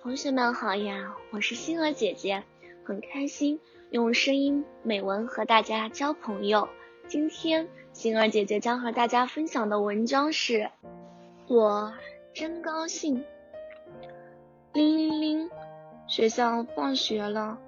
同学们好呀，我是星儿姐姐，很开心用声音美文和大家交朋友。今天星儿姐姐将和大家分享的文章是：我真高兴。铃铃铃，学校放学了，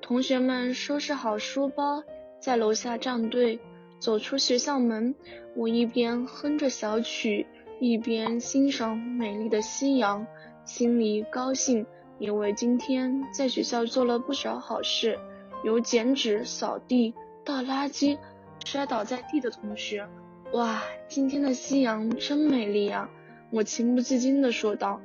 同学们收拾好书包，在楼下站队。走出学校门，我一边哼着小曲，一边欣赏美丽的夕阳。心里高兴，因为今天在学校做了不少好事，有剪纸、扫地、倒垃圾、摔倒在地的同学。哇，今天的夕阳真美丽啊！我情不自禁地说道。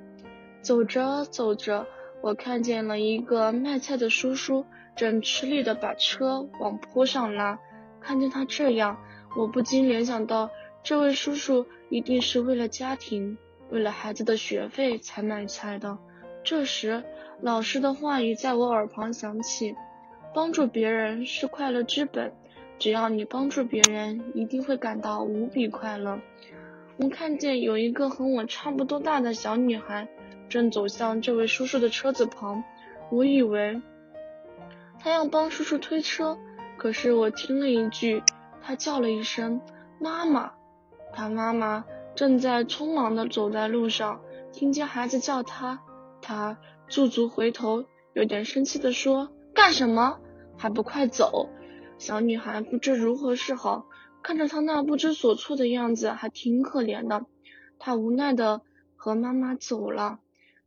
走着走着，我看见了一个卖菜的叔叔，正吃力地把车往坡上拉。看见他这样，我不禁联想到，这位叔叔一定是为了家庭。为了孩子的学费才买菜的。这时，老师的话语在我耳旁响起：“帮助别人是快乐之本，只要你帮助别人，一定会感到无比快乐。”我看见有一个和我差不多大的小女孩正走向这位叔叔的车子旁，我以为她要帮叔叔推车，可是我听了一句，她叫了一声“妈妈”，她妈妈。正在匆忙地走在路上，听见孩子叫他，他驻足回头，有点生气地说：“干什么？还不快走！”小女孩不知如何是好，看着他那不知所措的样子，还挺可怜的。她无奈地和妈妈走了。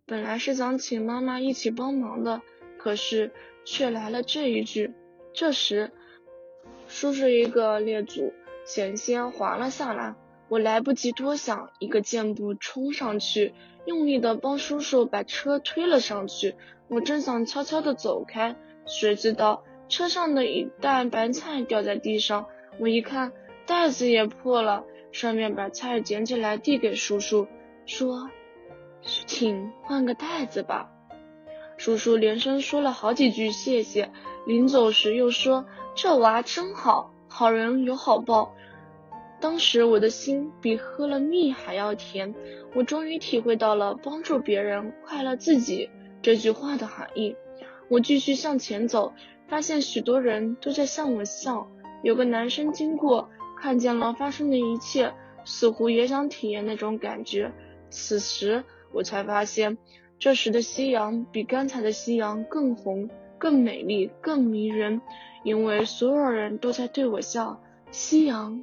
本来是想请妈妈一起帮忙的，可是却来了这一句。这时，叔叔一个趔足，险些滑了下来。我来不及多想，一个箭步冲上去，用力的帮叔叔把车推了上去。我正想悄悄的走开，谁知道车上的一袋白菜掉在地上，我一看袋子也破了，顺便把菜捡起来递给叔叔，说：“请换个袋子吧。”叔叔连声说了好几句谢谢，临走时又说：“这娃真好，好人有好报。”当时我的心比喝了蜜还要甜，我终于体会到了帮助别人快乐自己这句话的含义。我继续向前走，发现许多人都在向我笑。有个男生经过，看见了发生的一切，似乎也想体验那种感觉。此时我才发现，这时的夕阳比刚才的夕阳更红、更美丽、更迷人，因为所有人都在对我笑。夕阳